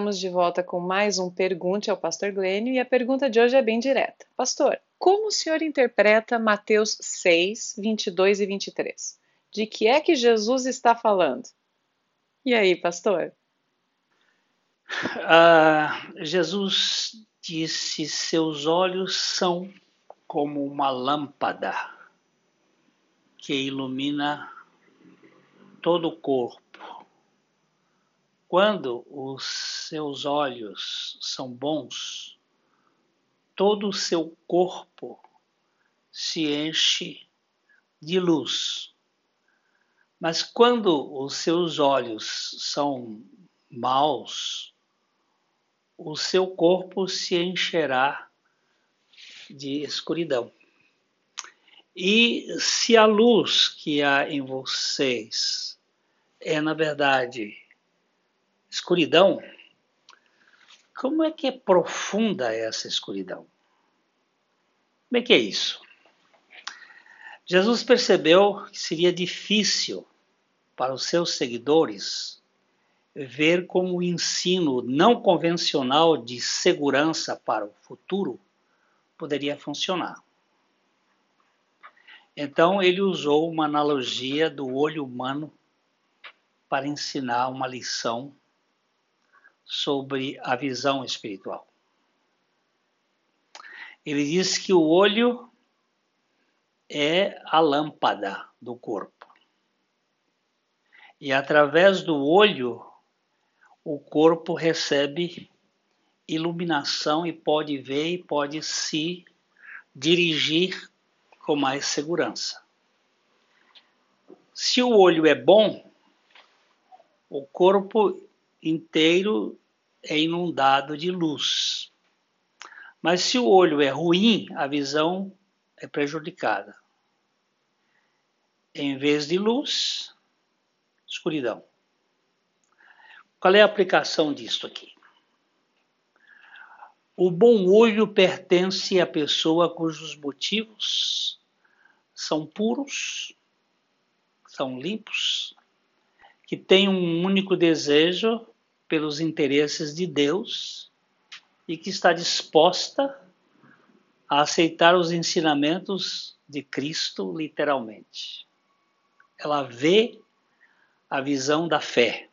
estamos de volta com mais um Pergunte ao Pastor Glênio e a pergunta de hoje é bem direta. Pastor, como o senhor interpreta Mateus 6, 22 e 23? De que é que Jesus está falando? E aí, pastor? Uh, Jesus disse: Seus olhos são como uma lâmpada que ilumina todo o corpo. Quando os seus olhos são bons, todo o seu corpo se enche de luz. Mas quando os seus olhos são maus, o seu corpo se encherá de escuridão. E se a luz que há em vocês é, na verdade, escuridão, como é que é profunda essa escuridão? Como é que é isso? Jesus percebeu que seria difícil para os seus seguidores ver como o ensino não convencional de segurança para o futuro poderia funcionar. Então ele usou uma analogia do olho humano para ensinar uma lição sobre a visão espiritual. Ele diz que o olho é a lâmpada do corpo. E através do olho, o corpo recebe iluminação e pode ver e pode se dirigir com mais segurança. Se o olho é bom, o corpo inteiro é inundado de luz. Mas se o olho é ruim, a visão é prejudicada. Em vez de luz, escuridão. Qual é a aplicação disto aqui? O bom olho pertence à pessoa cujos motivos são puros, são limpos, que tem um único desejo pelos interesses de Deus e que está disposta a aceitar os ensinamentos de Cristo literalmente. Ela vê a visão da fé.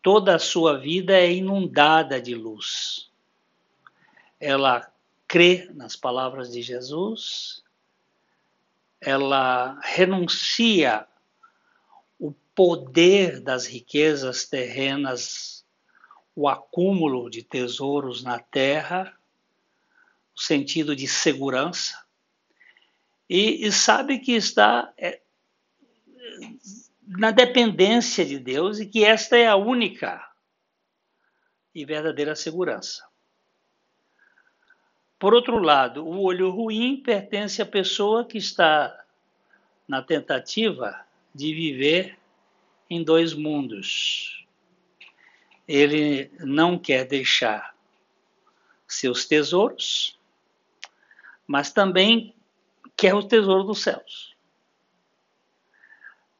Toda a sua vida é inundada de luz. Ela crê nas palavras de Jesus, ela renuncia poder das riquezas terrenas, o acúmulo de tesouros na terra, o sentido de segurança, e, e sabe que está é, na dependência de Deus e que esta é a única e verdadeira segurança. Por outro lado, o olho ruim pertence à pessoa que está na tentativa de viver em dois mundos. Ele não quer deixar seus tesouros, mas também quer o tesouro dos céus.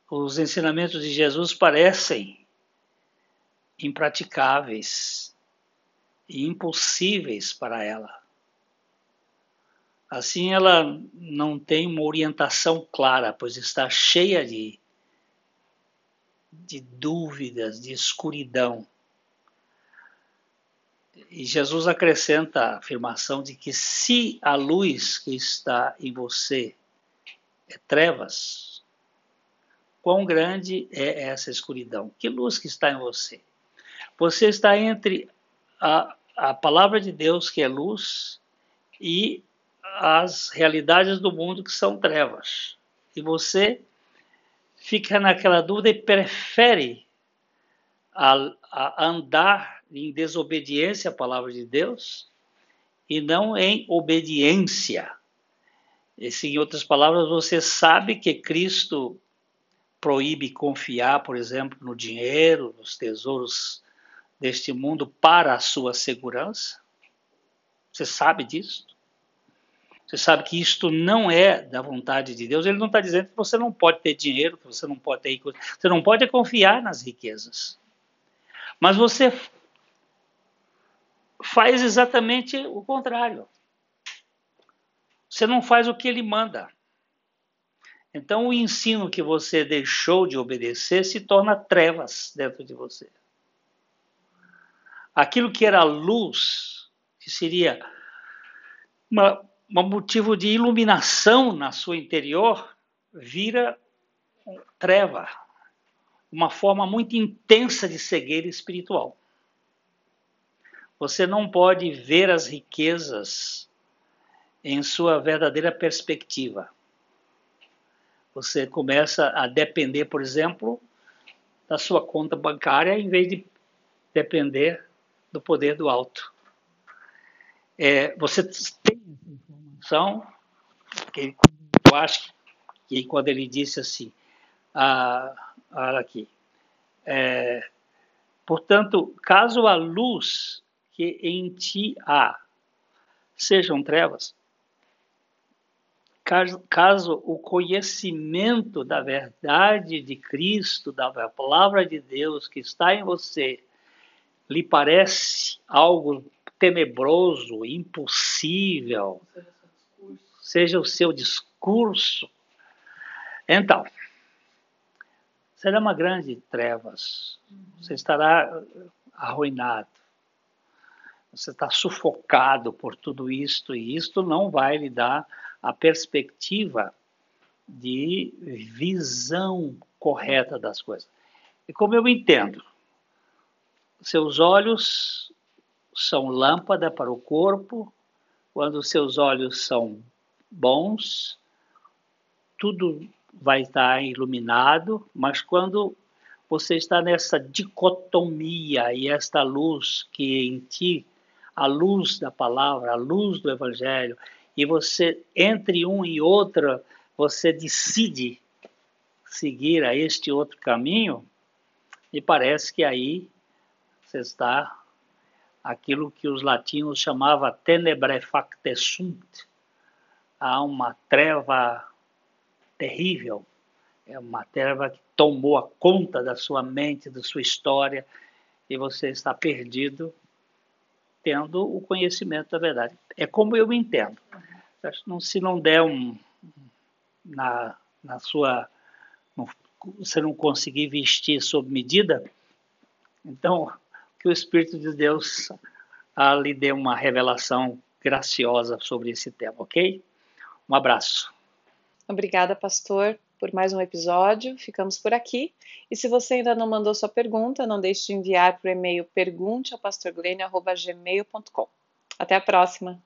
Os ensinamentos de Jesus parecem impraticáveis e impossíveis para ela. Assim, ela não tem uma orientação clara, pois está cheia de de dúvidas, de escuridão. E Jesus acrescenta a afirmação de que se a luz que está em você é trevas, quão grande é essa escuridão? Que luz que está em você? Você está entre a, a palavra de Deus, que é luz, e as realidades do mundo, que são trevas. E você fica naquela dúvida e prefere a, a andar em desobediência à palavra de Deus e não em obediência. Em outras palavras, você sabe que Cristo proíbe confiar, por exemplo, no dinheiro, nos tesouros deste mundo para a sua segurança? Você sabe disso? Você sabe que isto não é da vontade de Deus. Ele não está dizendo que você não pode ter dinheiro, que você não pode ter você não pode confiar nas riquezas. Mas você faz exatamente o contrário. Você não faz o que ele manda. Então, o ensino que você deixou de obedecer se torna trevas dentro de você. Aquilo que era luz, que seria um motivo de iluminação na sua interior, vira treva, uma forma muito intensa de cegueira espiritual. Você não pode ver as riquezas em sua verdadeira perspectiva você começa a depender, por exemplo, da sua conta bancária em vez de depender do poder do alto. É, você tem que eu acho que quando ele disse assim, ah, olha aqui, é, portanto, caso a luz que em ti há sejam trevas, caso, caso o conhecimento da verdade de Cristo, da palavra de Deus que está em você, lhe parece algo tenebroso, impossível, seja o seu discurso, então, será uma grande trevas. Você estará arruinado. Você está sufocado por tudo isto e isto não vai lhe dar a perspectiva de visão correta das coisas. E como eu entendo, seus olhos são lâmpada para o corpo, quando seus olhos são bons, tudo vai estar iluminado, mas quando você está nessa dicotomia e esta luz que em ti, a luz da palavra, a luz do evangelho, e você, entre um e outra, você decide seguir a este outro caminho, e parece que aí você está aquilo que os latinos chamavam tenebrae facte sunt. Há uma treva terrível, é uma treva que tomou a conta da sua mente, da sua história, e você está perdido tendo o conhecimento da verdade. É como eu entendo. Se não der um na, na sua você não conseguir vestir sob medida, então que o Espírito de Deus ah, lhe dê uma revelação graciosa sobre esse tema, ok? Um abraço. Obrigada, pastor por mais um episódio. Ficamos por aqui. E se você ainda não mandou sua pergunta, não deixe de enviar para o e-mail pergunteapastorglênio.gmail.com. Até a próxima!